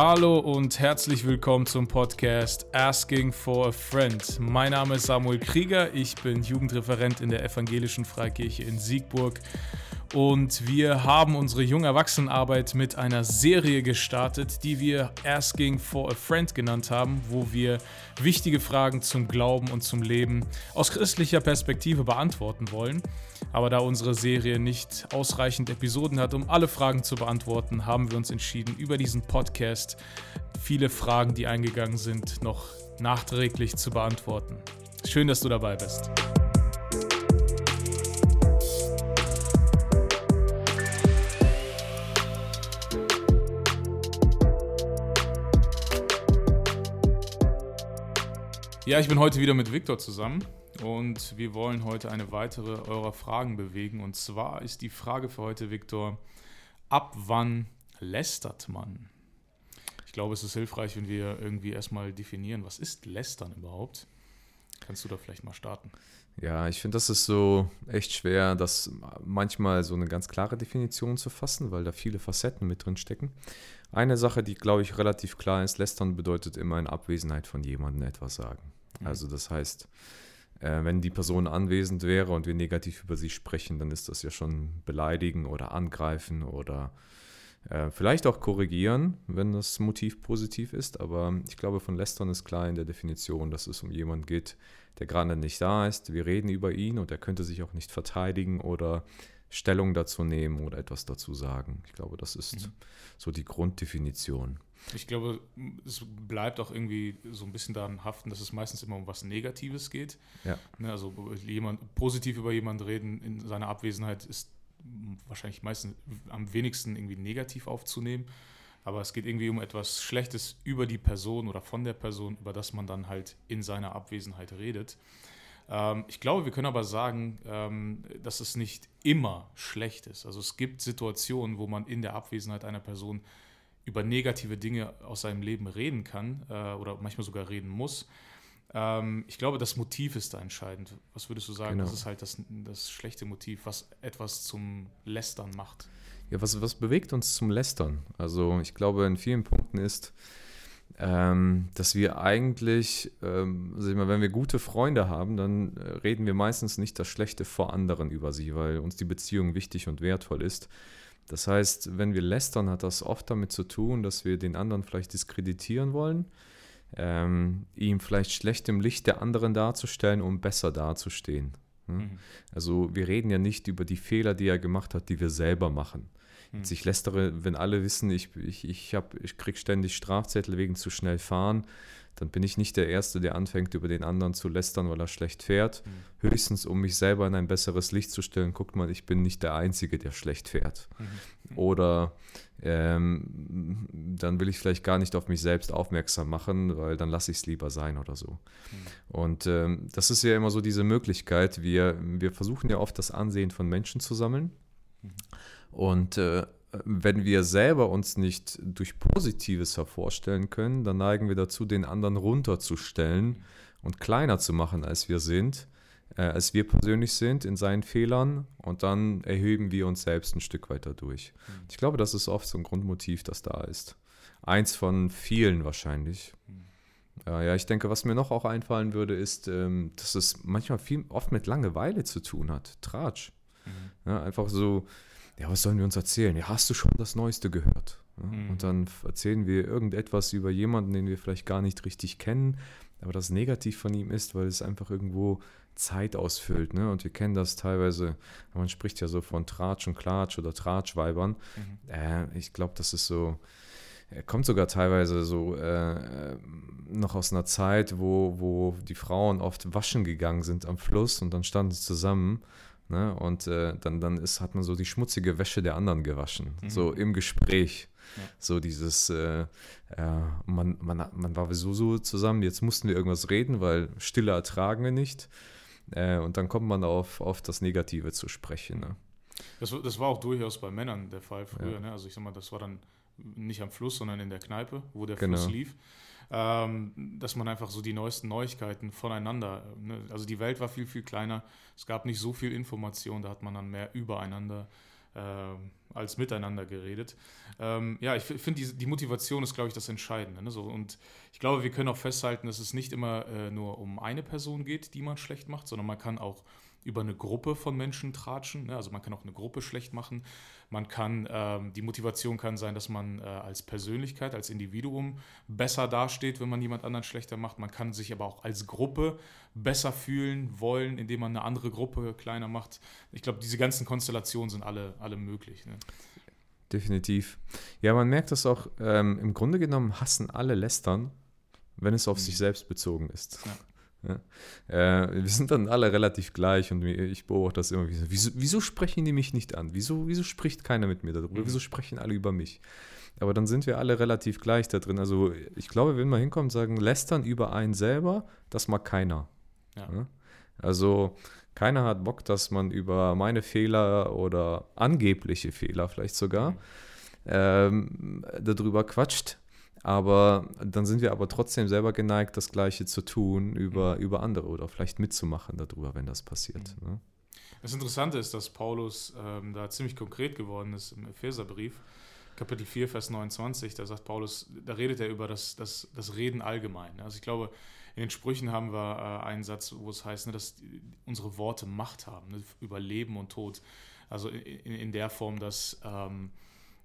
Hallo und herzlich willkommen zum Podcast Asking for a Friend. Mein Name ist Samuel Krieger, ich bin Jugendreferent in der Evangelischen Freikirche in Siegburg und wir haben unsere Jungerwachsenenarbeit mit einer Serie gestartet, die wir Asking for a Friend genannt haben, wo wir wichtige Fragen zum Glauben und zum Leben aus christlicher Perspektive beantworten wollen. Aber da unsere Serie nicht ausreichend Episoden hat, um alle Fragen zu beantworten, haben wir uns entschieden, über diesen Podcast viele Fragen, die eingegangen sind, noch nachträglich zu beantworten. Schön, dass du dabei bist. Ja, ich bin heute wieder mit Viktor zusammen und wir wollen heute eine weitere eurer Fragen bewegen. Und zwar ist die Frage für heute, Viktor, ab wann lästert man? Ich glaube, es ist hilfreich, wenn wir irgendwie erstmal definieren, was ist Lästern überhaupt? Kannst du da vielleicht mal starten? Ja, ich finde, das ist so echt schwer, das manchmal so eine ganz klare Definition zu fassen, weil da viele Facetten mit drin stecken. Eine Sache, die, glaube ich, relativ klar ist, lästern bedeutet immer in Abwesenheit von jemandem etwas sagen. Mhm. Also das heißt, äh, wenn die Person anwesend wäre und wir negativ über sie sprechen, dann ist das ja schon beleidigen oder angreifen oder äh, vielleicht auch korrigieren, wenn das Motiv positiv ist. Aber ich glaube, von Lästern ist klar in der Definition, dass es um jemanden geht, der gerade nicht da ist. Wir reden über ihn und er könnte sich auch nicht verteidigen oder Stellung dazu nehmen oder etwas dazu sagen. Ich glaube, das ist mhm. so die Grunddefinition. Ich glaube, es bleibt auch irgendwie so ein bisschen daran haften, dass es meistens immer um was Negatives geht. Ja. Ne, also jemand positiv über jemanden reden in seiner Abwesenheit ist wahrscheinlich meistens am wenigsten irgendwie negativ aufzunehmen. Aber es geht irgendwie um etwas Schlechtes über die Person oder von der Person, über das man dann halt in seiner Abwesenheit redet. Ähm, ich glaube, wir können aber sagen, ähm, dass es nicht immer schlecht ist. Also es gibt Situationen, wo man in der Abwesenheit einer Person über negative Dinge aus seinem Leben reden kann äh, oder manchmal sogar reden muss. Ähm, ich glaube, das Motiv ist da entscheidend. Was würdest du sagen? Genau. Das ist halt das, das schlechte Motiv, was etwas zum Lästern macht. Ja, was, was bewegt uns zum Lästern? Also ich glaube, in vielen Punkten ist, ähm, dass wir eigentlich, ähm, also mal, wenn wir gute Freunde haben, dann äh, reden wir meistens nicht das Schlechte vor anderen über sie, weil uns die Beziehung wichtig und wertvoll ist. Das heißt, wenn wir lästern, hat das oft damit zu tun, dass wir den anderen vielleicht diskreditieren wollen, ähm, ihm vielleicht schlecht im Licht der anderen darzustellen, um besser dazustehen. Ne? Mhm. Also wir reden ja nicht über die Fehler, die er gemacht hat, die wir selber machen. Hm. Ich lästere, wenn alle wissen, ich, ich, ich, ich kriege ständig Strafzettel wegen zu schnell fahren, dann bin ich nicht der Erste, der anfängt, über den anderen zu lästern, weil er schlecht fährt. Mhm. Höchstens, um mich selber in ein besseres Licht zu stellen, guckt mal, ich bin nicht der Einzige, der schlecht fährt. Mhm. Oder ähm, dann will ich vielleicht gar nicht auf mich selbst aufmerksam machen, weil dann lasse ich es lieber sein oder so. Mhm. Und ähm, das ist ja immer so diese Möglichkeit. Wir, wir versuchen ja oft das Ansehen von Menschen zu sammeln. Mhm. Und äh, wenn wir selber uns nicht durch Positives hervorstellen können, dann neigen wir dazu, den anderen runterzustellen und kleiner zu machen, als wir sind, äh, als wir persönlich sind in seinen Fehlern und dann erheben wir uns selbst ein Stück weiter durch. Mhm. Ich glaube, das ist oft so ein Grundmotiv, das da ist. Eins von vielen wahrscheinlich. Mhm. Ja, ja, ich denke, was mir noch auch einfallen würde, ist, ähm, dass es manchmal viel, oft mit Langeweile zu tun hat. Tratsch. Mhm. Ja, einfach so, ja, was sollen wir uns erzählen? Ja, hast du schon das Neueste gehört? Ja, mhm. Und dann erzählen wir irgendetwas über jemanden, den wir vielleicht gar nicht richtig kennen, aber das negativ von ihm ist, weil es einfach irgendwo Zeit ausfüllt. Ne? Und wir kennen das teilweise, man spricht ja so von Tratsch und Klatsch oder Tratschweibern. Mhm. Äh, ich glaube, das ist so, er kommt sogar teilweise so äh, noch aus einer Zeit, wo, wo die Frauen oft waschen gegangen sind am Fluss und dann standen sie zusammen Ne? Und äh, dann, dann ist, hat man so die schmutzige Wäsche der anderen gewaschen, mhm. so im Gespräch. Ja. So dieses, äh, äh, man, man, man war sowieso zusammen, jetzt mussten wir irgendwas reden, weil Stille ertragen wir nicht. Äh, und dann kommt man auf, auf das Negative zu sprechen. Ne? Das, das war auch durchaus bei Männern der Fall früher. Ja. Ne? Also ich sag mal, das war dann nicht am Fluss, sondern in der Kneipe, wo der genau. Fluss lief dass man einfach so die neuesten Neuigkeiten voneinander, ne? also die Welt war viel, viel kleiner, es gab nicht so viel Information, da hat man dann mehr übereinander äh, als miteinander geredet. Ähm, ja, ich finde, die, die, Motivation ist, glaube ich, das Entscheidende. Ne? So, und ich glaube, wir können auch festhalten, dass es nicht immer äh, nur um eine Person geht, die man schlecht macht, sondern man kann auch über eine Gruppe von Menschen tratschen. Ne? Also man kann auch eine Gruppe schlecht machen. Man kann, ähm, die Motivation kann sein, dass man äh, als Persönlichkeit, als Individuum besser dasteht, wenn man jemand anderen schlechter macht. Man kann sich aber auch als Gruppe besser fühlen wollen, indem man eine andere Gruppe kleiner macht. Ich glaube, diese ganzen Konstellationen sind alle, alle möglich. Ne? Definitiv. Ja, man merkt das auch, ähm, im Grunde genommen hassen alle Lästern, wenn es auf mhm. sich selbst bezogen ist. Ja. Ja. Äh, wir sind dann alle relativ gleich und ich beobachte das immer wieder. Wieso, wieso, sprechen die mich nicht an? Wieso, wieso spricht keiner mit mir darüber? Mhm. Wieso sprechen alle über mich? Aber dann sind wir alle relativ gleich da drin. Also ich glaube, wenn man hinkommt und sagen, lästern über einen selber, das mag keiner. Ja. Ja? Also keiner hat Bock, dass man über meine Fehler oder angebliche Fehler vielleicht sogar mhm. ähm, darüber quatscht. Aber dann sind wir aber trotzdem selber geneigt, das Gleiche zu tun über, mhm. über andere oder vielleicht mitzumachen darüber, wenn das passiert. Mhm. Ne? Das Interessante ist, dass Paulus ähm, da ziemlich konkret geworden ist im Epheserbrief, Kapitel 4, Vers 29. Da sagt Paulus, da redet er über das, das, das Reden allgemein. Also ich glaube, in den Sprüchen haben wir äh, einen Satz, wo es heißt, ne, dass unsere Worte Macht haben, ne, über Leben und Tod. Also in, in der Form, dass. Ähm,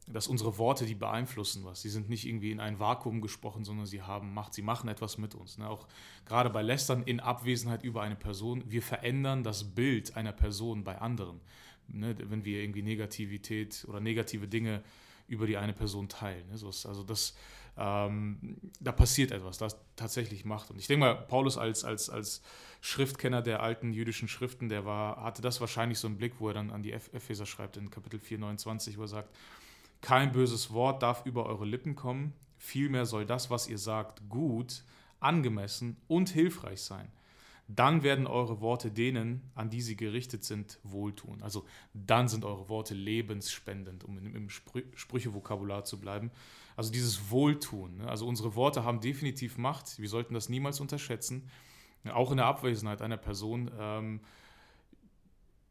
dass unsere Worte, die beeinflussen was. Sie sind nicht irgendwie in ein Vakuum gesprochen, sondern sie haben Macht, sie machen etwas mit uns. Ne? Auch gerade bei Lästern in Abwesenheit über eine Person, wir verändern das Bild einer Person bei anderen. Ne? Wenn wir irgendwie Negativität oder negative Dinge über die eine Person teilen. Ne? So ist, also das, ähm, da passiert etwas, das tatsächlich macht. Und ich denke mal, Paulus als, als, als Schriftkenner der alten jüdischen Schriften, der war, hatte das wahrscheinlich so einen Blick, wo er dann an die Epheser schreibt in Kapitel 4, 29, wo er sagt, kein böses Wort darf über eure Lippen kommen, vielmehr soll das, was ihr sagt, gut, angemessen und hilfreich sein. Dann werden eure Worte denen, an die sie gerichtet sind, wohltun. Also dann sind eure Worte lebensspendend, um im Sprü Sprüchevokabular zu bleiben. Also dieses Wohltun. Ne? Also unsere Worte haben definitiv Macht. Wir sollten das niemals unterschätzen. Auch in der Abwesenheit einer Person. Ähm,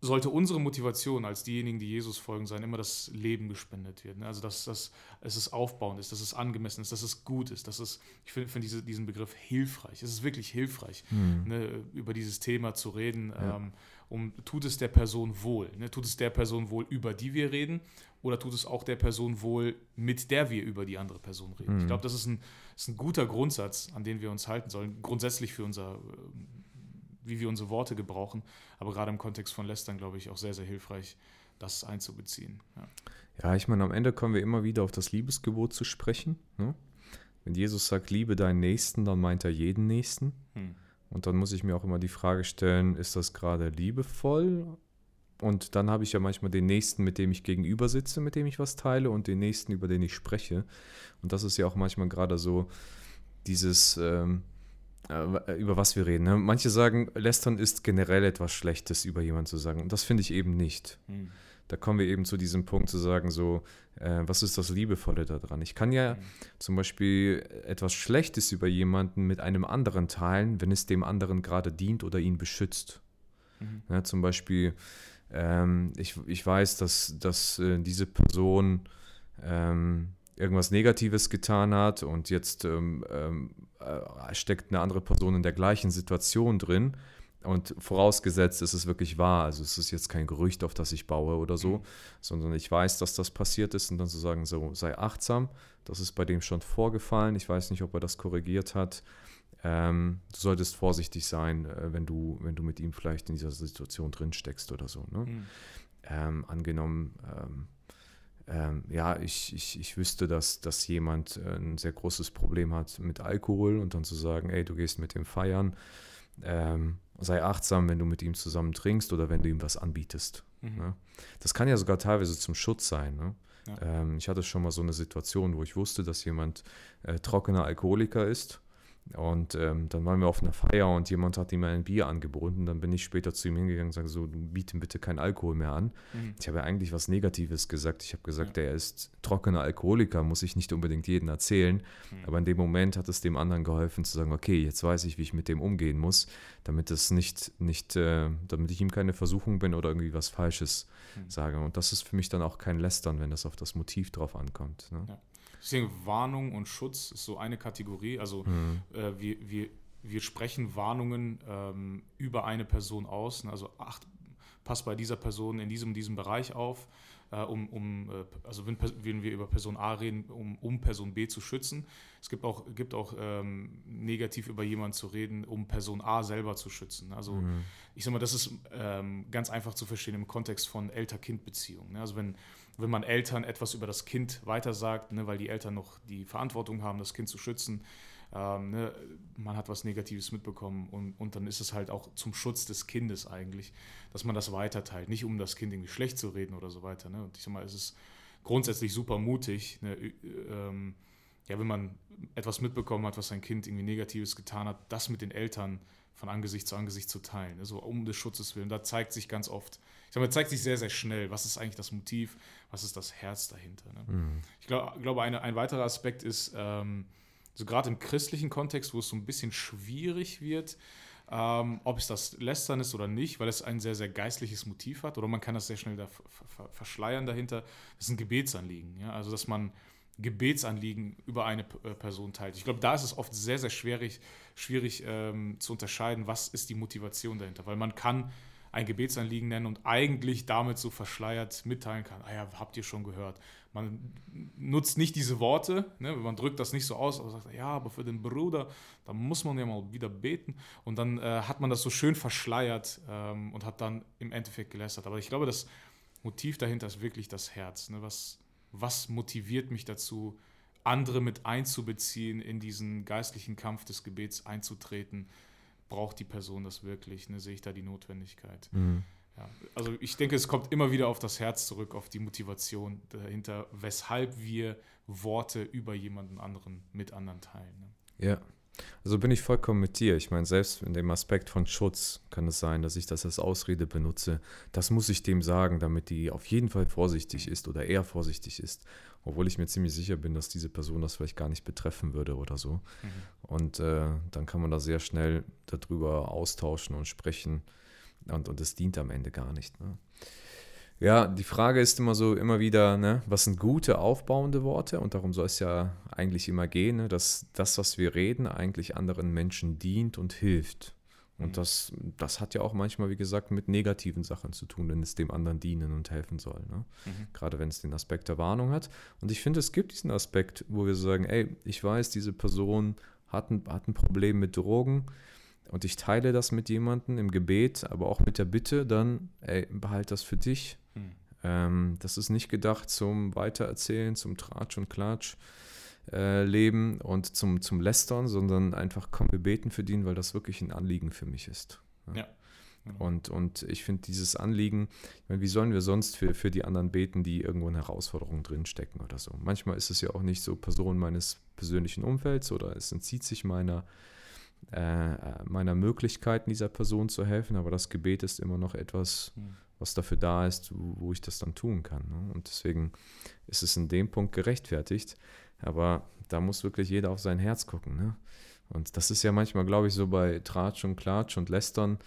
sollte unsere Motivation als diejenigen, die Jesus folgen, sein, immer das Leben gespendet wird. Ne? Also, dass, dass es aufbauend ist, dass es angemessen ist, dass es gut ist, dass es, ich finde find diese, diesen Begriff hilfreich, es ist wirklich hilfreich, mhm. ne, über dieses Thema zu reden, ja. ähm, um, tut es der Person wohl, ne? tut es der Person wohl, über die wir reden, oder tut es auch der Person wohl, mit der wir über die andere Person reden. Mhm. Ich glaube, das ist ein, ist ein guter Grundsatz, an den wir uns halten sollen, grundsätzlich für unser wie wir unsere Worte gebrauchen. Aber gerade im Kontext von Lästern, glaube ich, auch sehr, sehr hilfreich, das einzubeziehen. Ja, ja ich meine, am Ende kommen wir immer wieder auf das Liebesgebot zu sprechen. Ne? Wenn Jesus sagt, liebe deinen Nächsten, dann meint er jeden Nächsten. Hm. Und dann muss ich mir auch immer die Frage stellen, ist das gerade liebevoll? Und dann habe ich ja manchmal den Nächsten, mit dem ich gegenüber sitze, mit dem ich was teile und den Nächsten, über den ich spreche. Und das ist ja auch manchmal gerade so dieses, ähm, äh, über was wir reden. Ne? Manche sagen, Lästern ist generell etwas Schlechtes über jemanden zu sagen. Und das finde ich eben nicht. Mhm. Da kommen wir eben zu diesem Punkt zu sagen, so, äh, was ist das Liebevolle daran? Ich kann ja mhm. zum Beispiel etwas Schlechtes über jemanden mit einem anderen teilen, wenn es dem anderen gerade dient oder ihn beschützt. Mhm. Ja, zum Beispiel, ähm, ich, ich weiß, dass, dass äh, diese Person ähm, irgendwas Negatives getan hat und jetzt ähm, ähm, äh, steckt eine andere Person in der gleichen Situation drin. Und vorausgesetzt ist es wirklich wahr, also es ist jetzt kein Gerücht, auf das ich baue oder so, mhm. sondern ich weiß, dass das passiert ist und dann zu sagen, so sei achtsam, das ist bei dem schon vorgefallen, ich weiß nicht, ob er das korrigiert hat. Ähm, du solltest vorsichtig sein, äh, wenn, du, wenn du mit ihm vielleicht in dieser Situation drin steckst oder so. Ne? Mhm. Ähm, angenommen, ähm, ähm, ja, ich, ich, ich wüsste, dass, dass jemand äh, ein sehr großes Problem hat mit Alkohol und dann zu sagen, ey, du gehst mit dem feiern, ähm, sei achtsam, wenn du mit ihm zusammen trinkst oder wenn du ihm was anbietest. Mhm. Ne? Das kann ja sogar teilweise zum Schutz sein. Ne? Ja. Ähm, ich hatte schon mal so eine Situation, wo ich wusste, dass jemand äh, trockener Alkoholiker ist Und ähm, dann waren wir auf einer Feier und jemand hat ihm ein Bier angeboten. Dann bin ich später zu ihm hingegangen und sage so, du bieten bitte keinen Alkohol mehr an. Mhm. Ich habe ja eigentlich was Negatives gesagt. Ich habe gesagt, ja. er ist trockener Alkoholiker, muss ich nicht unbedingt jedem erzählen. Mhm. Aber in dem Moment hat es dem anderen geholfen zu sagen, okay, jetzt weiß ich, wie ich mit dem umgehen muss, damit es nicht, nicht äh, damit ich ihm keine Versuchung bin oder irgendwie was Falsches mhm. sage. Und das ist für mich dann auch kein Lästern, wenn es auf das Motiv drauf ankommt. Ne? Ja. Deswegen Warnung und Schutz ist so eine Kategorie. Also mhm. äh, wir, wir, wir sprechen Warnungen ähm, über eine Person aus. Also acht, pass bei dieser Person in diesem, diesem Bereich auf, äh, um, um äh, also wenn, wenn, wir über Person A reden, um, um Person B zu schützen. Es gibt auch, gibt auch ähm, negativ über jemanden zu reden, um Person A selber zu schützen. Also mhm. ich sag mal, das ist ähm, ganz einfach zu verstehen im Kontext von Elter-Kind-Beziehungen. Ne? Also wenn wenn man Eltern etwas über das Kind weitersagt, ne, weil die Eltern noch die Verantwortung haben, das Kind zu schützen, ähm, ne, man hat was Negatives mitbekommen und, und dann ist es halt auch zum Schutz des Kindes eigentlich, dass man das weiterteilt, nicht um das Kind irgendwie schlecht zu reden oder so weiter. Ne? Und ich sag mal, es ist grundsätzlich super mutig, ne, ähm, ja, wenn man etwas mitbekommen hat, was sein Kind irgendwie Negatives getan hat, das mit den Eltern von Angesicht zu Angesicht zu teilen, also um des Schutzes willen. Da zeigt sich ganz oft, ich sage mal, zeigt sich sehr, sehr schnell, was ist eigentlich das Motiv, was ist das Herz dahinter. Ne? Mhm. Ich glaub, glaube, eine, ein weiterer Aspekt ist, ähm, so gerade im christlichen Kontext, wo es so ein bisschen schwierig wird, ähm, ob es das Lästern ist oder nicht, weil es ein sehr, sehr geistliches Motiv hat, oder man kann das sehr schnell da verschleiern dahinter, das ein Gebetsanliegen. Ja? Also, dass man Gebetsanliegen über eine äh, Person teilt. Ich glaube, da ist es oft sehr, sehr schwierig, schwierig ähm, zu unterscheiden, was ist die Motivation dahinter, weil man kann ein Gebetsanliegen nennen und eigentlich damit so verschleiert mitteilen kann, ah ja, habt ihr schon gehört. Man nutzt nicht diese Worte, ne? man drückt das nicht so aus, aber sagt, ja, aber für den Bruder, da muss man ja mal wieder beten. Und dann äh, hat man das so schön verschleiert ähm, und hat dann im Endeffekt gelästert. Aber ich glaube, das Motiv dahinter ist wirklich das Herz. Ne? Was, was motiviert mich dazu, andere mit einzubeziehen, in diesen geistlichen Kampf des Gebets einzutreten? Braucht die Person das wirklich? Ne? Sehe ich da die Notwendigkeit? Mhm. Ja, also ich denke, es kommt immer wieder auf das Herz zurück, auf die Motivation dahinter, weshalb wir Worte über jemanden anderen mit anderen teilen. Ne? Ja, also bin ich vollkommen mit dir. Ich meine, selbst in dem Aspekt von Schutz kann es sein, dass ich das als Ausrede benutze. Das muss ich dem sagen, damit die auf jeden Fall vorsichtig ist oder er vorsichtig ist. Obwohl ich mir ziemlich sicher bin, dass diese Person das vielleicht gar nicht betreffen würde oder so. Mhm. Und äh, dann kann man da sehr schnell darüber austauschen und sprechen. Und, und es dient am Ende gar nicht. Ne? Ja, die Frage ist immer so, immer wieder, ne, was sind gute, aufbauende Worte? Und darum soll es ja eigentlich immer gehen, ne, dass das, was wir reden, eigentlich anderen Menschen dient und hilft. Und mhm. das, das hat ja auch manchmal, wie gesagt, mit negativen Sachen zu tun, wenn es dem anderen dienen und helfen soll. Ne? Mhm. Gerade wenn es den Aspekt der Warnung hat. Und ich finde, es gibt diesen Aspekt, wo wir sagen, ey, ich weiß, diese Person hat ein, hat ein Problem mit Drogen und ich teile das mit jemandem im Gebet, aber auch mit der Bitte, dann, ey, behalt das für dich. Ähm, das ist nicht gedacht zum Weitererzählen, zum Tratsch und Klatsch. Äh, leben und zum, zum Lästern, sondern einfach, komm, wir beten für den, weil das wirklich ein Anliegen für mich ist. Ja. ja. Und, und ich finde dieses Anliegen, ich meine, wie sollen wir sonst für, für die anderen beten, die irgendwo in Herausforderungen drinstecken oder so? Manchmal ist es ja auch nicht so Person meines persönlichen Umfelds oder es entzieht sich meiner, äh, meiner Möglichkeiten, dieser Person zu helfen, aber das Gebet ist immer noch etwas, mhm was dafür da ist, wo ich das dann tun kann. Ne? Und deswegen ist es in dem Punkt gerechtfertigt. Aber da muss wirklich jeder auf sein Herz gucken. Ne? Und das ist ja manchmal, glaube ich, so bei Tratsch und Klatsch und Lästern,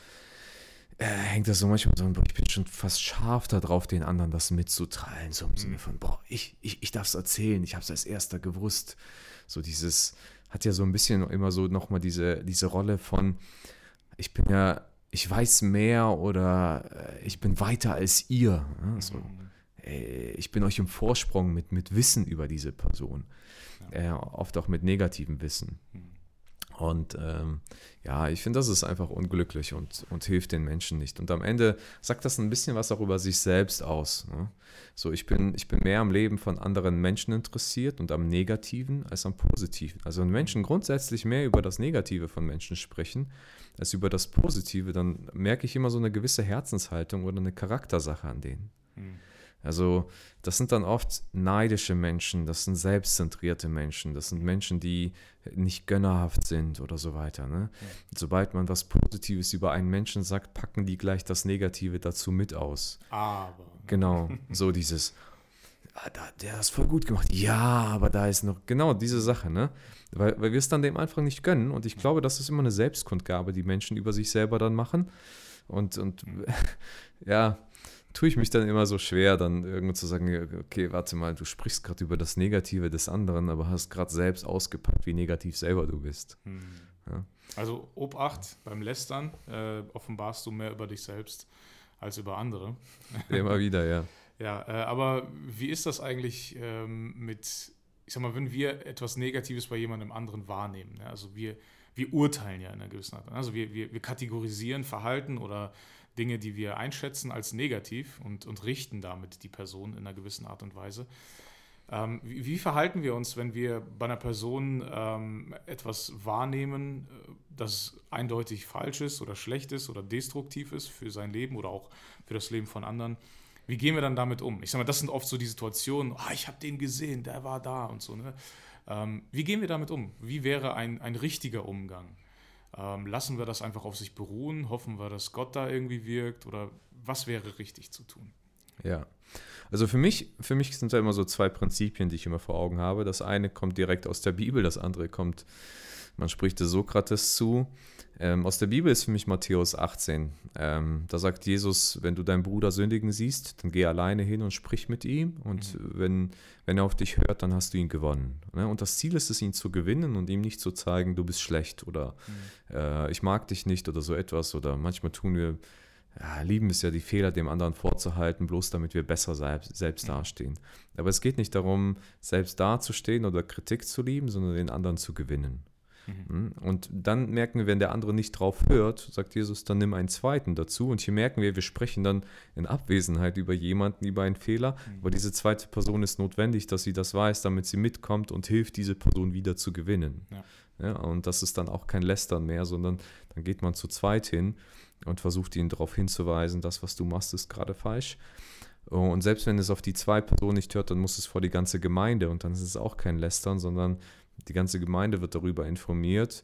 äh, hängt das so manchmal so, ich bin schon fast scharf darauf, den anderen das mitzuteilen, so im mhm. Sinne von, boah, ich, ich, ich darf es erzählen, ich habe es als erster gewusst. So dieses, hat ja so ein bisschen immer so nochmal diese, diese Rolle von, ich bin ja ich weiß mehr oder äh, ich bin weiter als ihr. Also, ich bin euch im Vorsprung mit, mit Wissen über diese Person. Ja. Äh, oft auch mit negativem Wissen. Mhm. Und ähm, ja, ich finde, das ist einfach unglücklich und, und hilft den Menschen nicht. Und am Ende sagt das ein bisschen was auch über sich selbst aus. Ne? So, ich bin, ich bin mehr am Leben von anderen Menschen interessiert und am Negativen als am Positiven. Also wenn Menschen grundsätzlich mehr über das Negative von Menschen sprechen als über das Positive, dann merke ich immer so eine gewisse Herzenshaltung oder eine Charaktersache an denen. Mhm. Also das sind dann oft neidische Menschen, das sind selbstzentrierte Menschen, das sind Menschen, die nicht gönnerhaft sind oder so weiter. Ne? Ja. Sobald man was Positives über einen Menschen sagt, packen die gleich das Negative dazu mit aus. Aber. Genau, so dieses, ah, da, der hat es voll gut gemacht. Ja, aber da ist noch, genau diese Sache, ne? Weil, weil wir es dann dem einfach nicht gönnen. Und ich glaube, das ist immer eine Selbstkundgabe, die Menschen über sich selber dann machen. Und, und ja, tue ich mich dann immer so schwer, dann irgendwo zu sagen, okay, warte mal, du sprichst gerade über das Negative des anderen, aber hast gerade selbst ausgepackt, wie negativ selber du bist. Hm. Ja. Also Obacht beim Lästern äh, offenbarst du mehr über dich selbst als über andere. Immer wieder, ja. ja, äh, aber wie ist das eigentlich ähm, mit, ich sag mal, wenn wir etwas Negatives bei jemandem anderen wahrnehmen? Ne? Also wir, wir urteilen ja in einer gewissen Art. Also wir, wir, wir kategorisieren Verhalten oder Dinge, die wir einschätzen als negativ und, und richten damit die Person in einer gewissen Art und Weise. Ähm, wie, wie, verhalten wir uns, wenn wir bei einer Person ähm, etwas wahrnehmen, äh, das eindeutig falsch ist oder schlecht ist oder destruktiv ist für sein Leben oder auch für das Leben von anderen? Wie gehen wir dann damit um? Ich sage mal, das sind oft so die Situationen, oh, ich habe den gesehen, der war da und so. Ne? Ähm, wie gehen wir damit um? Wie wäre ein, ein richtiger Umgang? Ähm, lassen wir das einfach auf sich beruhen? Hoffen wir, dass Gott da irgendwie wirkt? Oder was wäre richtig zu tun? Ja. Also für mich, für mich sind da immer so zwei Prinzipien, die ich immer vor Augen habe. Das eine kommt direkt aus der Bibel, das andere kommt, man spricht es Sokrates zu. Ähm, aus der Bibel ist für mich Matthäus 18. Ähm, da sagt Jesus, wenn du deinen Bruder sündigen siehst, dann geh alleine hin und sprich mit ihm. Und mhm. wenn, wenn er auf dich hört, dann hast du ihn gewonnen. Ne? Und das Ziel ist es, ihn zu gewinnen und ihm nicht zu zeigen, du bist schlecht oder mhm. äh, ich mag dich nicht oder so etwas. Oder manchmal tun wir, ja, lieben es ja, die Fehler dem anderen vorzuhalten, bloß damit wir besser selbst, selbst mhm. dastehen. Aber es geht nicht darum, selbst dazustehen oder Kritik zu lieben, sondern den anderen zu gewinnen. Mhm. Und dann merken wir, wenn der andere nicht drauf hört, sagt Jesus, dann nimm einen zweiten dazu. Und hier merken wir, wir sprechen dann in Abwesenheit über jemanden, über einen Fehler. Mhm. Aber diese zweite Person ist notwendig, dass sie das weiß, damit sie mitkommt und hilft, diese Person wieder zu gewinnen. Ja. Ja, und das ist dann auch kein Lästern mehr, sondern dann geht man zu zweit hin und versucht ihn darauf hinzuweisen, das, was du machst, ist gerade falsch. Und selbst wenn es auf die zwei Personen nicht hört, dann muss es vor die ganze Gemeinde und dann ist es auch kein Lästern, sondern die ganze Gemeinde wird darüber informiert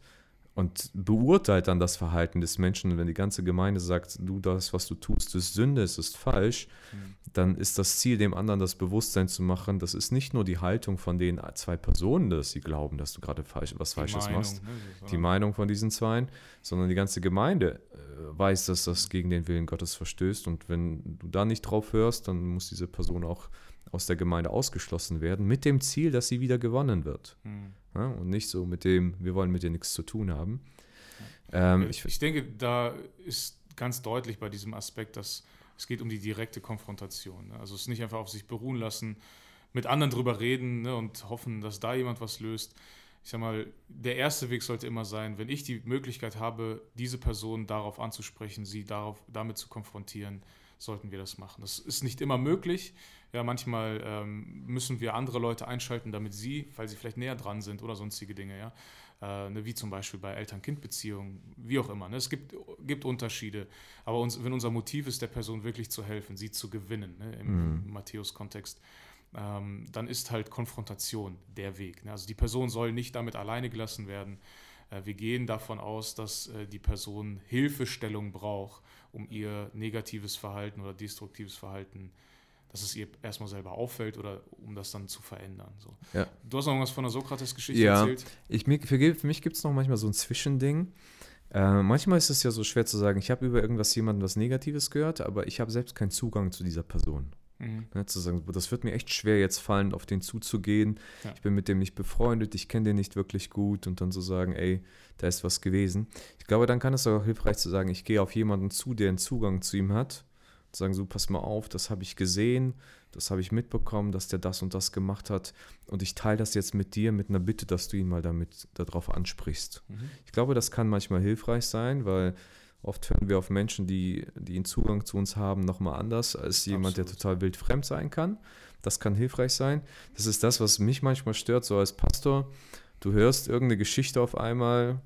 und beurteilt dann das Verhalten des Menschen. Und wenn die ganze Gemeinde sagt, du, das, was du tust, ist Sünde, es ist falsch, mhm. dann ist das Ziel, dem anderen das Bewusstsein zu machen, das ist nicht nur die Haltung von den zwei Personen, dass sie glauben, dass du gerade falsch, was die Falsches Meinung, machst, ne? die Meinung von diesen Zweien, sondern die ganze Gemeinde äh, weiß, dass das gegen den Willen Gottes verstößt. Und wenn du da nicht drauf hörst, dann muss diese Person auch aus der Gemeinde ausgeschlossen werden, mit dem Ziel, dass sie wieder gewonnen wird. Mhm. Ja, und nicht so mit dem, wir wollen mit dir nichts zu tun haben. Ähm, ich, ich, denke, da ist ganz deutlich bei diesem Aspekt, dass es geht um die direkte Konfrontation. Ne? Also es nicht einfach auf sich beruhen lassen, mit anderen drüber reden ne, und hoffen, dass da jemand was löst. Ich sag mal, der erste Weg sollte immer sein, wenn ich die Möglichkeit habe, diese Person darauf anzusprechen, sie darauf, damit zu konfrontieren, sollten wir das machen. Das ist nicht immer möglich. Ja, manchmal ähm, müssen wir andere Leute einschalten, damit sie, weil sie vielleicht näher dran sind oder sonstige Dinge, ja. Äh, ne, wie zum Beispiel bei Eltern-Kind-Beziehungen, wie auch immer. Ne? Es gibt, gibt Unterschiede. Aber uns, wenn unser Motiv ist, der Person wirklich zu helfen, sie zu gewinnen, ne, im, mhm. Matthäus-Kontext, ähm, dann ist halt Konfrontation der Weg. Ne? Also die Person soll nicht damit alleine gelassen werden. Äh, wir gehen davon aus, dass äh, die Person Hilfestellung braucht, um ihr negatives Verhalten oder destruktives Verhalten dass es ihr erstmal selber auffällt oder um das dann zu verändern. So. Ja. Du hast noch irgendwas von der Sokrates-Geschichte ja. erzählt? Ich, für, für mich gibt es noch manchmal so ein Zwischending. Äh, manchmal ist es ja so schwer zu sagen, ich habe über irgendwas jemandem was Negatives gehört, aber ich habe selbst keinen Zugang zu dieser Person. Mhm. Ja, zu sagen, das wird mir echt schwer jetzt fallen, auf den zuzugehen. Ja. Ich bin mit dem nicht befreundet, ich kenne den nicht wirklich gut und dann zu so sagen, ey, da ist was gewesen. Ich glaube, dann kann es auch hilfreich zu sagen, ich gehe auf jemanden zu, der einen Zugang zu ihm hat sagen so, pass mal auf, das habe ich gesehen, das habe ich mitbekommen, dass der das und das gemacht hat und ich teile das jetzt mit dir mit einer Bitte, dass du ihn mal damit darauf ansprichst. Mhm. Ich glaube, das kann manchmal hilfreich sein, weil oft hören wir auf Menschen, die, die einen Zugang zu uns haben, nochmal anders als jemand, Absolut. der total wild fremd sein kann. Das kann hilfreich sein. Das ist das, was mich manchmal stört, so als Pastor. Du hörst irgendeine Geschichte auf einmal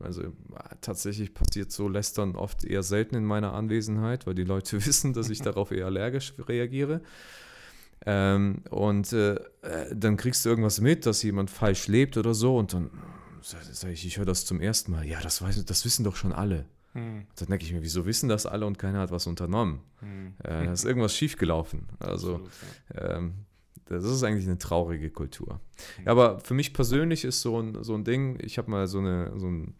Also tatsächlich passiert so Lästern oft eher selten in meiner Anwesenheit, weil die Leute wissen, dass ich darauf eher allergisch reagiere. Ähm, und äh, äh, dann kriegst du irgendwas mit, dass jemand falsch lebt oder so und dann sage ich, ich höre das zum ersten Mal. Ja, das, weiß, das wissen doch schon alle. Hm. Dann denke ich mir, wieso wissen das alle und keiner hat was unternommen? Hm. Äh, da ist irgendwas schiefgelaufen. Also Absolut, ja. ähm, das ist eigentlich eine traurige Kultur. Hm. Aber für mich persönlich ist so ein, so ein Ding, ich habe mal so eine, so ein,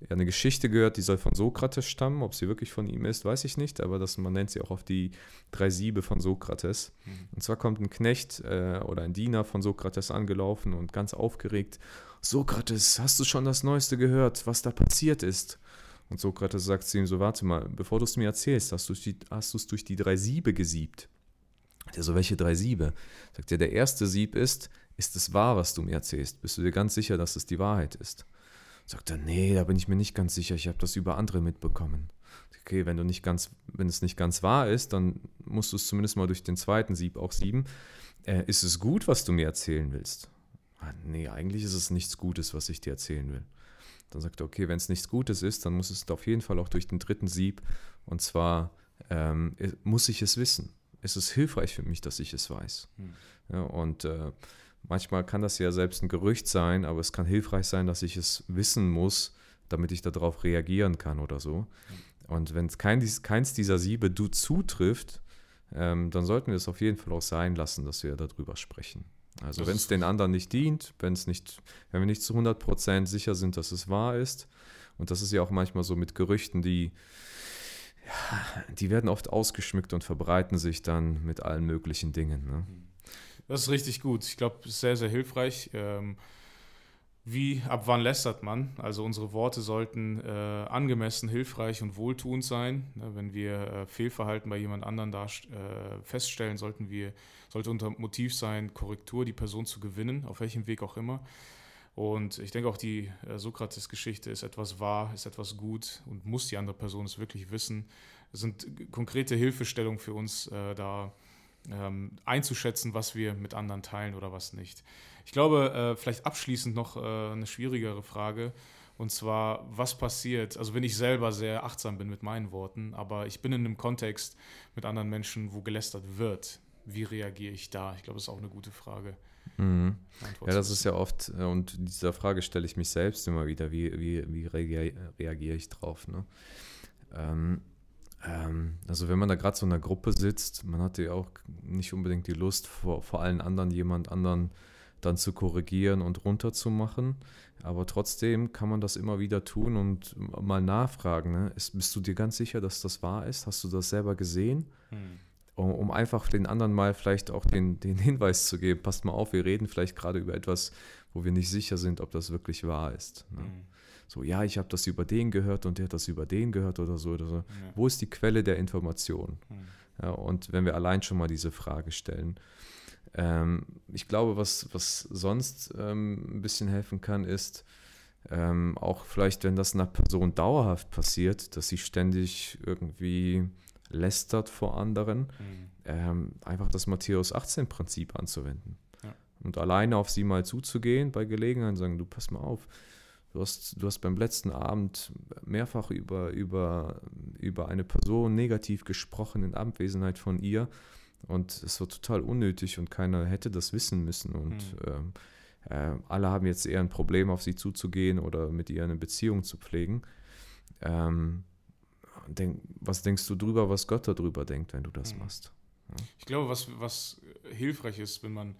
ja, eine Geschichte gehört, die soll von Sokrates stammen. Ob sie wirklich von ihm ist, weiß ich nicht, aber das, man nennt sie auch auf die drei Siebe von Sokrates. Mhm. Und zwar kommt ein Knecht äh, oder ein Diener von Sokrates angelaufen und ganz aufgeregt: Sokrates, hast du schon das Neueste gehört, was da passiert ist? Und Sokrates sagt zu ihm so: Warte mal, bevor du es mir erzählst, hast du es durch die drei Siebe gesiebt. Der so, welche drei Siebe? Sagt er, der erste Sieb ist, ist es wahr, was du mir erzählst? Bist du dir ganz sicher, dass es die Wahrheit ist? Sagt er, nee, da bin ich mir nicht ganz sicher, ich habe das über andere mitbekommen. Okay, wenn du nicht ganz, wenn es nicht ganz wahr ist, dann musst du es zumindest mal durch den zweiten Sieb auch sieben. Äh, ist es gut, was du mir erzählen willst? Ah, nee, eigentlich ist es nichts Gutes, was ich dir erzählen will. Dann sagt er, okay, wenn es nichts Gutes ist, dann muss es auf jeden Fall auch durch den dritten Sieb. Und zwar ähm, muss ich es wissen. Es ist hilfreich für mich, dass ich es weiß. Hm. Ja, und äh, Manchmal kann das ja selbst ein Gerücht sein, aber es kann hilfreich sein, dass ich es wissen muss, damit ich darauf reagieren kann oder so. Und wenn kein, keins dieser Siebe du zutrifft, ähm, dann sollten wir es auf jeden Fall auch sein lassen, dass wir darüber sprechen. Also wenn es den anderen nicht dient, wenn es nicht, wenn wir nicht zu 100% sicher sind, dass es wahr ist, und das ist ja auch manchmal so mit Gerüchten, die, ja, die werden oft ausgeschmückt und verbreiten sich dann mit allen möglichen Dingen. Ne? Das ist richtig gut. Ich glaube, sehr, sehr hilfreich. Ähm, wie, ab wann lästert man? Also unsere Worte sollten äh, angemessen, hilfreich und wohltuend sein. Ne, wenn wir äh, Fehlverhalten bei jemand anderem äh, feststellen, sollten wir, sollte unser Motiv sein, Korrektur, die Person zu gewinnen, auf welchem Weg auch immer. Und ich denke auch, die äh, Sokrates-Geschichte ist etwas wahr, ist etwas gut und muss die andere Person es wirklich wissen. Es sind konkrete Hilfestellungen für uns äh, da ähm, einzuschätzen, was wir mit anderen teilen oder was nicht. Ich glaube, äh, vielleicht abschließend noch äh, eine schwierigere Frage. Und zwar, was passiert, also wenn ich selber sehr achtsam bin mit meinen Worten, aber ich bin in einem Kontext mit anderen Menschen, wo gelästert wird, wie reagiere ich da? Ich glaube, das ist auch eine gute Frage. Mhm. Ja, das ist ja oft, äh, und dieser Frage stelle ich mich selbst immer wieder, wie, wie, wie reagiere, reagiere ich drauf? Ne? Ähm, ähm, also wenn man da gerade so in einer Gruppe sitzt, man hat ja auch nicht unbedingt die Lust, vor, vor allen anderen jemand anderen dann zu korrigieren und runterzumachen. Aber trotzdem kann man das immer wieder tun und mal nachfragen. Ne? Ist, bist du dir ganz sicher, dass das wahr ist? Hast du das selber gesehen? Hm. Um, um, einfach den anderen mal vielleicht auch den, den Hinweis zu geben, passt mal auf, wir reden vielleicht gerade über etwas, wo wir nicht sicher sind, ob das wirklich wahr ist. Ne? Hm so, ja, ich habe das über den gehört und der hat das über den gehört oder so. Oder so. Ja. Wo ist die Quelle der Information? Mhm. Ja, und wenn wir allein schon mal diese Frage stellen. Ähm, ich glaube, was, was sonst ähm, ein bisschen helfen kann, ist, ähm, auch vielleicht, wenn das einer Person dauerhaft passiert, dass sie ständig irgendwie lästert vor anderen, mhm. einfach das Matthäus 18-Prinzip anzuwenden. Ja. Und alleine auf sie mal zuzugehen bei Gelegenheit und sagen, du pass mal auf, Du hast, du hast beim letzten Abend mehrfach über, über, über eine Person negativ gesprochen in Abwesenheit von ihr. Und es war total unnötig und keiner hätte das wissen müssen. Und mhm. äh, alle haben jetzt eher ein Problem, auf sie zuzugehen oder mit ihr eine Beziehung zu pflegen. Ähm, denk, was denkst du drüber, was Gott darüber denkt, wenn du das mhm. machst? Ja? Ich glaube, was, was hilfreich ist, wenn man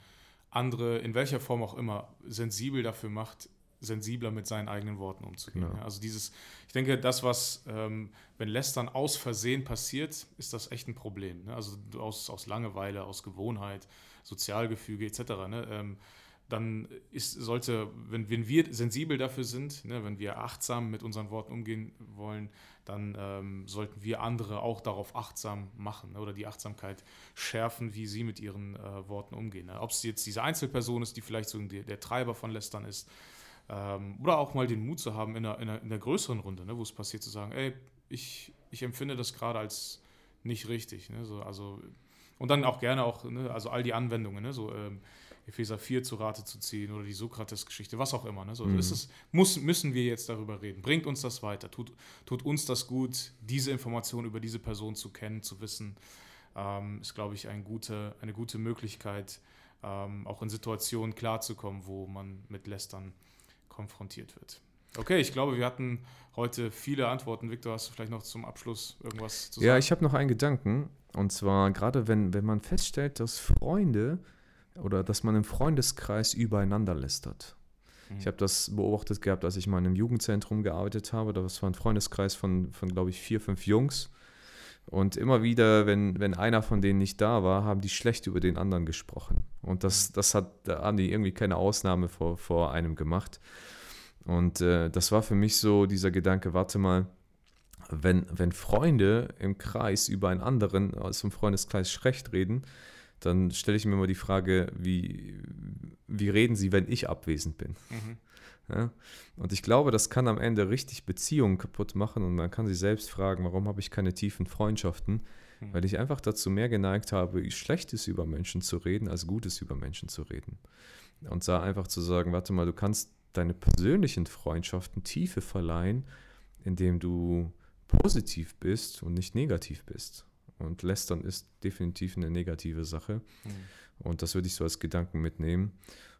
andere in welcher Form auch immer sensibel dafür macht, sensibler mit seinen eigenen Worten umzugehen. Genau. Also dieses, ich denke, das, was, ähm, wenn Lästern aus Versehen passiert, ist das echt ein Problem. Ne? Also aus, aus Langeweile, aus Gewohnheit, Sozialgefüge etc. Ne? Ähm, dann ist, sollte, wenn, wenn wir sensibel dafür sind, ne, wenn wir achtsam mit unseren Worten umgehen wollen, dann ähm, sollten wir andere auch darauf achtsam machen ne, oder die Achtsamkeit schärfen, wie sie mit ihren äh, Worten umgehen. Ne. Ob es jetzt diese Einzelperson ist, die vielleicht so der, der Treiber von Lästern ist, ähm, oder auch mal den Mut zu haben, in der, in der, in der größeren Runde, ne, wo es passiert, zu sagen, ey, ich, ich empfinde das gerade als nicht richtig. Ne, so, also, und dann auch gerne auch, ne, also all die Anwendungen, ne, so, ähm, Epheser 4 zu Rate zu ziehen oder die Sokrates-Geschichte, was auch immer. Ne? So, mhm. ist es, muss, müssen wir jetzt darüber reden. Bringt uns das weiter? Tut, tut uns das gut, diese Information über diese Person zu kennen, zu wissen? Ähm, ist, glaube ich, ein gute, eine gute Möglichkeit, ähm, auch in Situationen klarzukommen, wo man mit Lästern konfrontiert wird. Okay, ich glaube, wir hatten heute viele Antworten. Victor, hast du vielleicht noch zum Abschluss irgendwas zu sagen? Ja, ich habe noch einen Gedanken. Und zwar gerade, wenn, wenn man feststellt, dass Freunde oder dass man im Freundeskreis übereinander lästert. Mhm. Ich habe das beobachtet gehabt, als ich mal in einem Jugendzentrum gearbeitet habe. Das war ein Freundeskreis von, von glaube ich, vier, fünf Jungs. Und immer wieder, wenn, wenn einer von denen nicht da war, haben die schlecht über den anderen gesprochen. Und das, das hat, die irgendwie keine Ausnahme vor, vor einem gemacht. Und äh, das war für mich so dieser Gedanke, warte mal, wenn, wenn Freunde im Kreis über einen anderen aus dem Freundeskreis schlecht reden, dann stelle ich mir immer die Frage, wie, wie reden sie, wenn ich abwesend bin? Mhm. Ja? Und ich glaube, das kann am Ende richtig Beziehungen kaputt machen und man kann sich selbst fragen, warum habe ich keine tiefen Freundschaften? Mhm. Weil ich einfach dazu mehr geneigt habe, Schlechtes über Menschen zu reden, als Gutes über Menschen zu reden. Und da einfach zu sagen, warte mal, du kannst deine persönlichen Freundschaften Tiefe verleihen, indem du positiv bist und nicht negativ bist. Und Lästern ist definitiv eine negative Sache. Mhm. Und das würde ich so als Gedanken mitnehmen.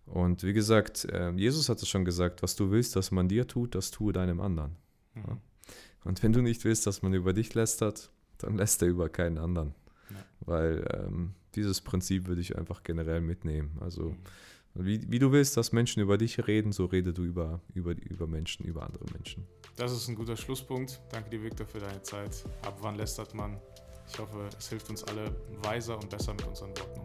Und wie gesagt, ähm, Jesus hat es schon gesagt, was du willst, dass man dir tut, das tue deinem anderen. Mhm. Und wenn du nicht willst, dass man über dich lästert, dann lässt er über keinen anderen. Ja. Weil ähm, dieses Prinzip würde ich einfach generell mitnehmen. Also mhm. wie, wie du willst, dass Menschen über dich reden, so rede du über, über, über Menschen, über andere Menschen. Das ist ein guter Schlusspunkt. Danke dir, Victor, für deine Zeit. Ab wann lästert man? Ich hoffe, es hilft uns alle weiser und besser mit unseren Worten